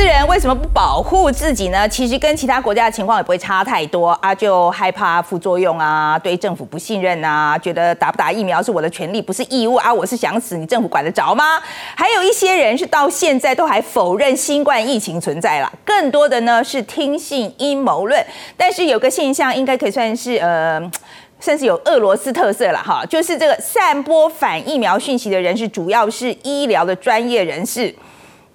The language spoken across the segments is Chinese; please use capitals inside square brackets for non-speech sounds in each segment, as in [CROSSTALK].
斯人为什么不保护自己呢？其实跟其他国家的情况也不会差太多啊，就害怕副作用啊，对政府不信任啊，觉得打不打疫苗是我的权利，不是义务啊，我是想死，你政府管得着吗？还有一些人是到现在都还否认新冠疫情存在了，更多的呢是听信阴谋论。但是有个现象应该可以算是呃。甚至有俄罗斯特色了哈，就是这个散播反疫苗讯息的人士，主要是医疗的专业人士。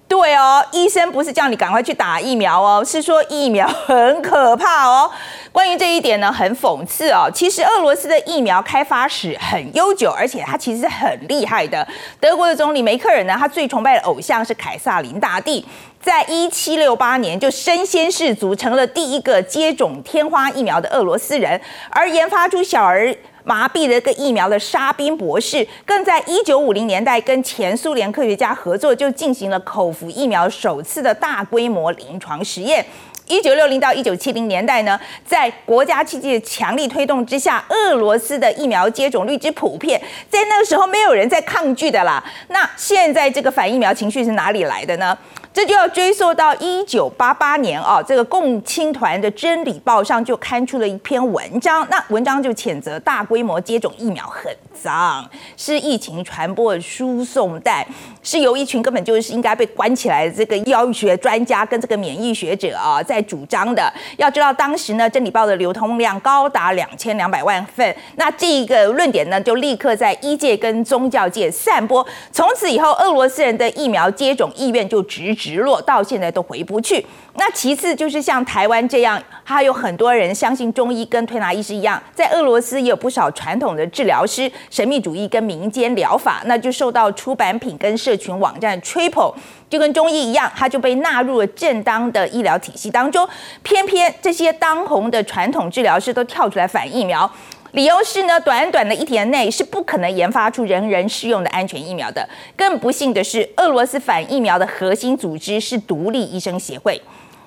对哦，医生不是叫你赶快去打疫苗哦，是说疫苗很可怕哦。关于这一点呢，很讽刺哦。其实俄罗斯的疫苗开发史很悠久，而且它其实是很厉害的。德国的总理梅克尔呢，他最崇拜的偶像是凯萨琳大帝。在一七六八年就身先士卒，成了第一个接种天花疫苗的俄罗斯人，而研发出小儿麻痹的这个疫苗的沙宾博士，更在一九五零年代跟前苏联科学家合作，就进行了口服疫苗首次的大规模临床实验。一九六零到一九七零年代呢，在国家机器的强力推动之下，俄罗斯的疫苗接种率之普遍，在那个时候没有人在抗拒的啦。那现在这个反疫苗情绪是哪里来的呢？这就要追溯到一九八八年啊，这个共青团的《真理报》上就刊出了一篇文章，那文章就谴责大规模接种疫苗很脏，是疫情传播的输送带，是由一群根本就是应该被关起来的这个药学专家跟这个免疫学者啊在主张的。要知道当时呢，《真理报》的流通量高达两千两百万份，那这一个论点呢就立刻在医界跟宗教界散播，从此以后，俄罗斯人的疫苗接种意愿就直。直落到现在都回不去。那其次就是像台湾这样，还有很多人相信中医跟推拿医师一样，在俄罗斯也有不少传统的治疗师、神秘主义跟民间疗法，那就受到出版品跟社群网站吹捧，就跟中医一样，它就被纳入了正当的医疗体系当中。偏偏这些当红的传统治疗师都跳出来反疫苗。理由是呢，短短的一年内是不可能研发出人人适用的安全疫苗的。更不幸的是，俄罗斯反疫苗的核心组织是独立医生协会，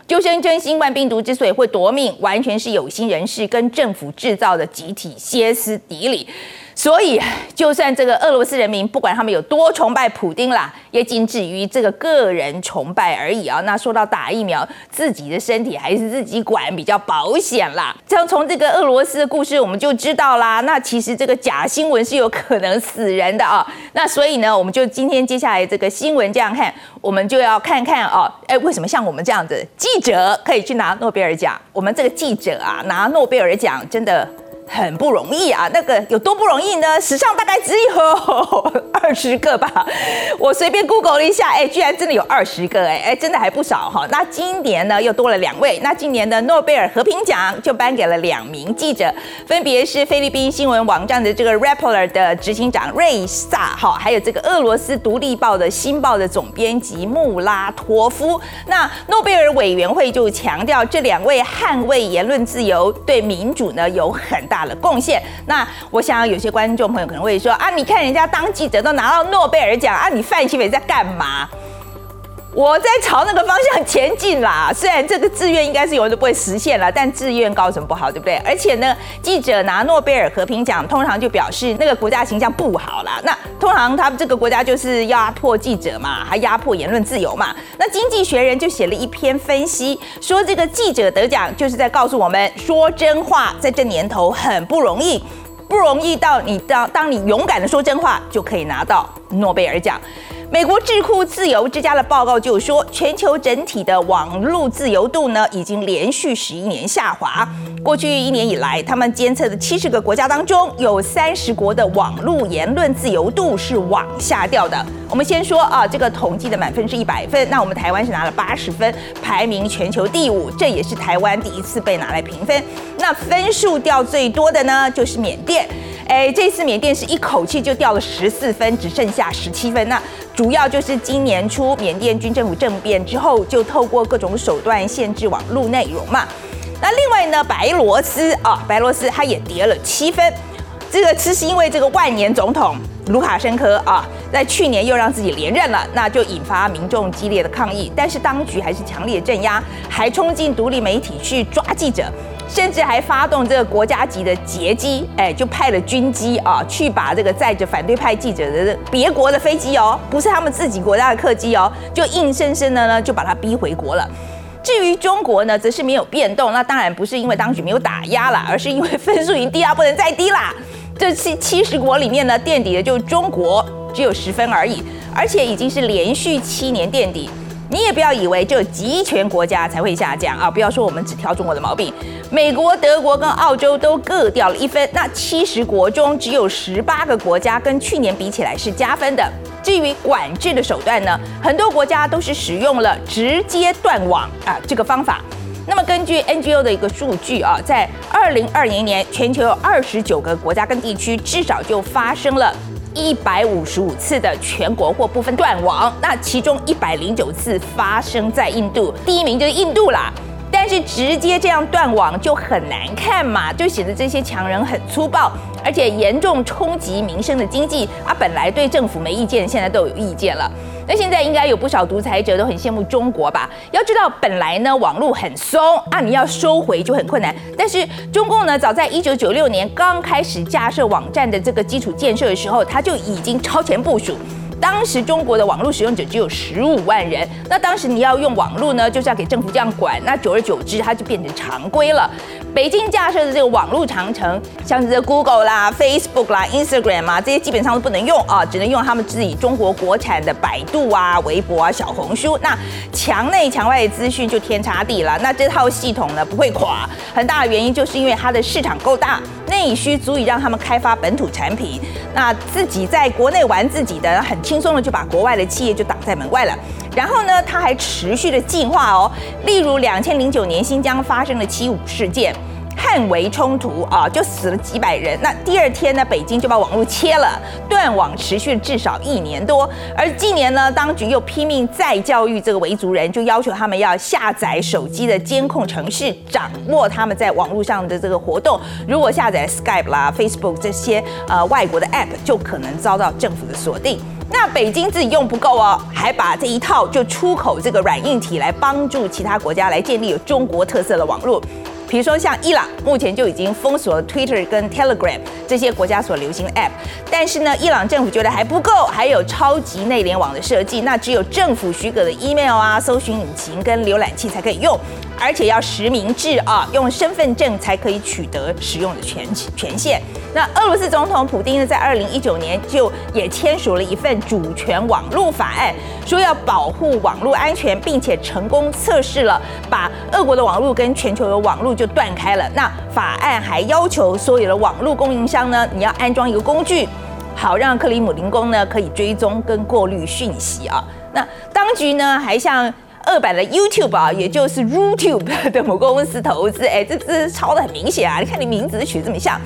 就声称新冠病毒之所以会夺命，完全是有心人士跟政府制造的集体歇斯底里。所以，就算这个俄罗斯人民不管他们有多崇拜普丁啦，也仅止于这个个人崇拜而已啊。那说到打疫苗，自己的身体还是自己管比较保险啦。像从这个俄罗斯的故事，我们就知道啦。那其实这个假新闻是有可能死人的啊。那所以呢，我们就今天接下来这个新闻这样看，我们就要看看哦，哎，为什么像我们这样子记者可以去拿诺贝尔奖？我们这个记者啊，拿诺贝尔奖真的。很不容易啊，那个有多不容易呢？史上大概只有 [LAUGHS] 二十个吧，我随便 Google 了一下，哎，居然真的有二十个，哎，哎，真的还不少哈。那今年呢又多了两位，那今年的诺贝尔和平奖就颁给了两名记者，分别是菲律宾新闻网站的这个 Rappler 的执行长瑞萨哈，还有这个俄罗斯独立报的《新报》的总编辑穆拉托夫。那诺贝尔委员会就强调，这两位捍卫言论自由，对民主呢有很大。的贡献，那我想有些观众朋友可能会说啊，你看人家当记者都拿到诺贝尔奖啊，你范琪斐在干嘛？我在朝那个方向前进啦。虽然这个志愿应该是永远都不会实现了，但志愿高什么不好，对不对？而且呢，记者拿诺贝尔和平奖，通常就表示那个国家形象不好啦。那通常他们这个国家就是压迫记者嘛，还压迫言论自由嘛。那经济学人就写了一篇分析，说这个记者得奖就是在告诉我们，说真话在这年头很不容易，不容易到你当当你勇敢的说真话，就可以拿到诺贝尔奖。美国智库自由之家的报告就说，全球整体的网络自由度呢，已经连续十一年下滑。过去一年以来，他们监测的七十个国家当中，有三十国的网络言论自由度是往下掉的。我们先说啊，这个统计的满分是一百分，那我们台湾是拿了八十分，排名全球第五，这也是台湾第一次被拿来评分。那分数掉最多的呢，就是缅甸。哎，这次缅甸是一口气就掉了十四分，只剩下十七分。那主要就是今年初缅甸军政府政变之后，就透过各种手段限制网络内容嘛。那另外呢，白罗斯啊，白罗斯它也跌了七分。这个只是因为这个万年总统卢卡申科啊，在去年又让自己连任了，那就引发民众激烈的抗议。但是当局还是强烈镇压，还冲进独立媒体去抓记者。甚至还发动这个国家级的劫机，哎，就派了军机啊，去把这个载着反对派记者的别国的飞机哦，不是他们自己国家的客机哦，就硬生生的呢就把他逼回国了。至于中国呢，则是没有变动，那当然不是因为当局没有打压了，而是因为分数已经低到不能再低啦。这七七十国里面呢，垫底的就是中国，只有十分而已，而且已经是连续七年垫底。你也不要以为只有极权国家才会下降啊！不要说我们只挑中国的毛病，美国、德国跟澳洲都各掉了一分。那七十国中只有十八个国家跟去年比起来是加分的。至于管制的手段呢，很多国家都是使用了直接断网啊这个方法。那么根据 NGO 的一个数据啊，在二零二零年，全球有二十九个国家跟地区至少就发生了。一百五十五次的全国或部分断网，那其中一百零九次发生在印度，第一名就是印度啦。但是直接这样断网就很难看嘛，就显得这些强人很粗暴，而且严重冲击民生的经济啊。本来对政府没意见，现在都有意见了。那现在应该有不少独裁者都很羡慕中国吧？要知道，本来呢网络很松啊，你要收回就很困难。但是中共呢，早在一九九六年刚开始架设网站的这个基础建设的时候，它就已经超前部署。当时中国的网络使用者只有十五万人，那当时你要用网络呢，就是要给政府这样管，那久而久之，它就变成常规了。北京架设的这个网络长城，像是 Google 啦、Facebook 啦、Instagram 啊，这些基本上都不能用啊，只能用他们自己中国国产的百度啊、微博啊、小红书。那墙内墙外的资讯就天差地了。那这套系统呢，不会垮，很大的原因就是因为它的市场够大，内需足以让他们开发本土产品，那自己在国内玩自己的很。轻松的就把国外的企业就挡在门外了，然后呢，它还持续的进化哦。例如，两千零九年新疆发生了七五事件，汉维冲突啊，就死了几百人。那第二天呢，北京就把网络切了，断网持续至少一年多。而近年呢，当局又拼命再教育这个维族人，就要求他们要下载手机的监控程式，掌握他们在网络上的这个活动。如果下载 Skype 啦、Facebook 这些呃外国的 App，就可能遭到政府的锁定。那北京自己用不够哦，还把这一套就出口这个软硬体来帮助其他国家来建立有中国特色的网络。比如说像伊朗，目前就已经封锁了 Twitter 跟 Telegram 这些国家所流行的 App，但是呢，伊朗政府觉得还不够，还有超级内联网的设计，那只有政府许可的 email 啊、搜寻引擎跟浏览器才可以用。而且要实名制啊，用身份证才可以取得使用的权权限。那俄罗斯总统普丁呢，在二零一九年就也签署了一份主权网络法案，说要保护网络安全，并且成功测试了，把俄国的网络跟全球的网络就断开了。那法案还要求所有的网络供应商呢，你要安装一个工具，好让克里姆林宫呢可以追踪跟过滤讯息啊。那当局呢还向二版的 YouTube 啊，也就是 RuTube 的母公司投资，哎，这这抄得很明显啊！你看你名字取这么像，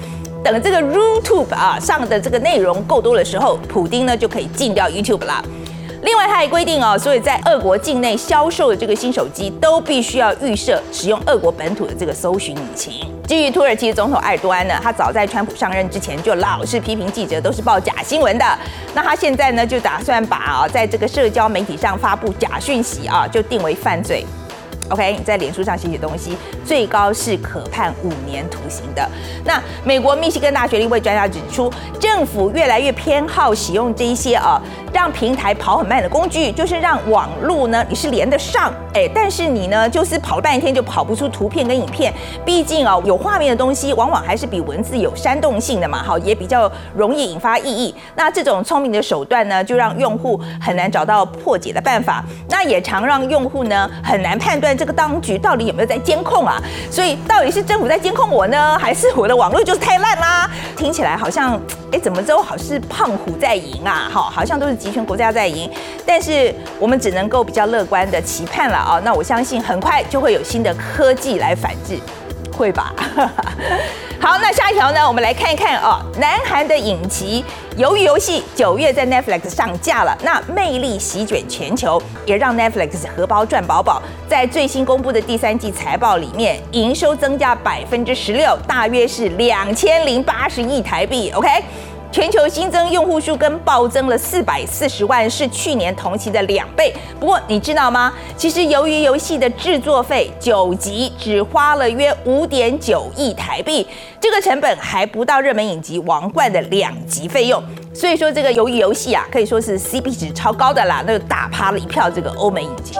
等这个 RuTube 啊上的这个内容够多的时候，普丁呢就可以禁掉 YouTube 啦。另外，他还规定哦，所以在俄国境内销售的这个新手机都必须要预设使用俄国本土的这个搜寻引擎。至于土耳其的总统埃尔多安呢，他早在川普上任之前就老是批评记者都是报假新闻的。那他现在呢，就打算把啊，在这个社交媒体上发布假讯息啊，就定为犯罪。OK，你在脸书上写写东西，最高是可判五年徒刑的。那美国密西根大学的一位专家指出，政府越来越偏好使用这一些啊，让平台跑很慢的工具，就是让网络呢你是连得上，哎，但是你呢就是跑了半天就跑不出图片跟影片。毕竟啊，有画面的东西往往还是比文字有煽动性的嘛，好，也比较容易引发异议。那这种聪明的手段呢，就让用户很难找到破解的办法，那也常让用户呢很难判断。这个当局到底有没有在监控啊？所以到底是政府在监控我呢，还是我的网络就是太烂啦？听起来好像，哎，怎么都好是胖虎在赢啊？好，好像都是集权国家在赢。但是我们只能够比较乐观的期盼了啊。那我相信很快就会有新的科技来反制，会吧？[LAUGHS] 好，那下一条呢？我们来看一看哦。南韩的影集《鱿鱼游戏》九月在 Netflix 上架了，那魅力席卷全球，也让 Netflix 荷包赚饱饱。在最新公布的第三季财报里面，营收增加百分之十六，大约是两千零八十亿台币。OK，全球新增用户数跟暴增了四百四十万，是去年同期的两倍。不过你知道吗？其实鱿鱼游戏的制作费九集只花了约五点九亿台币，这个成本还不到热门影集《王冠》的两集费用。所以说这个鱿鱼游戏啊，可以说是 CP 值超高的啦，那就打趴了一票这个欧美影集。